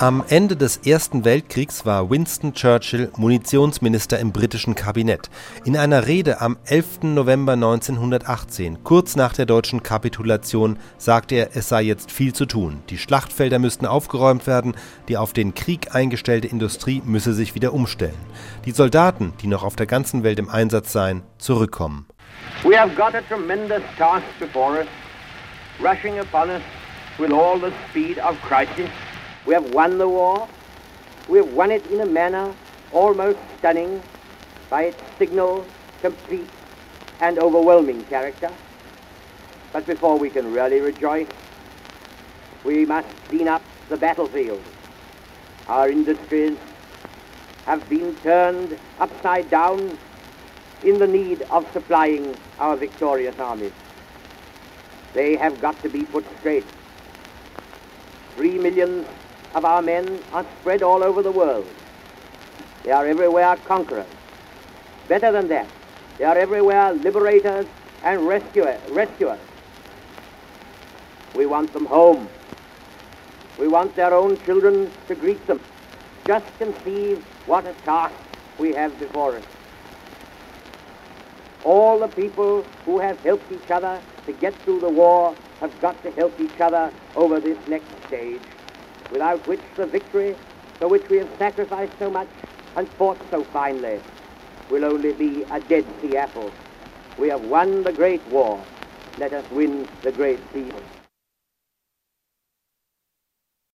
Am Ende des Ersten Weltkriegs war Winston Churchill Munitionsminister im britischen Kabinett. In einer Rede am 11. November 1918, kurz nach der deutschen Kapitulation, sagte er, es sei jetzt viel zu tun. Die Schlachtfelder müssten aufgeräumt werden, die auf den Krieg eingestellte Industrie müsse sich wieder umstellen. Die Soldaten, die noch auf der ganzen Welt im Einsatz seien, zurückkommen. We have got a tremendous task before us, rushing upon us with all the speed of crisis. We have won the war. We have won it in a manner almost stunning by its signal, complete, and overwhelming character. But before we can really rejoice, we must clean up the battlefield. Our industries have been turned upside down in the need of supplying our victorious armies. They have got to be put straight. Three million of our men are spread all over the world. They are everywhere conquerors. Better than that, they are everywhere liberators and rescuer, rescuers. We want them home. We want their own children to greet them. Just conceive what a task we have before us. All the people who have helped each other to get through the war have got to help each other over this next stage without which the victory for which we have sacrificed so much and fought so finely will only be a Dead Sea apple. We have won the great war. Let us win the great peace.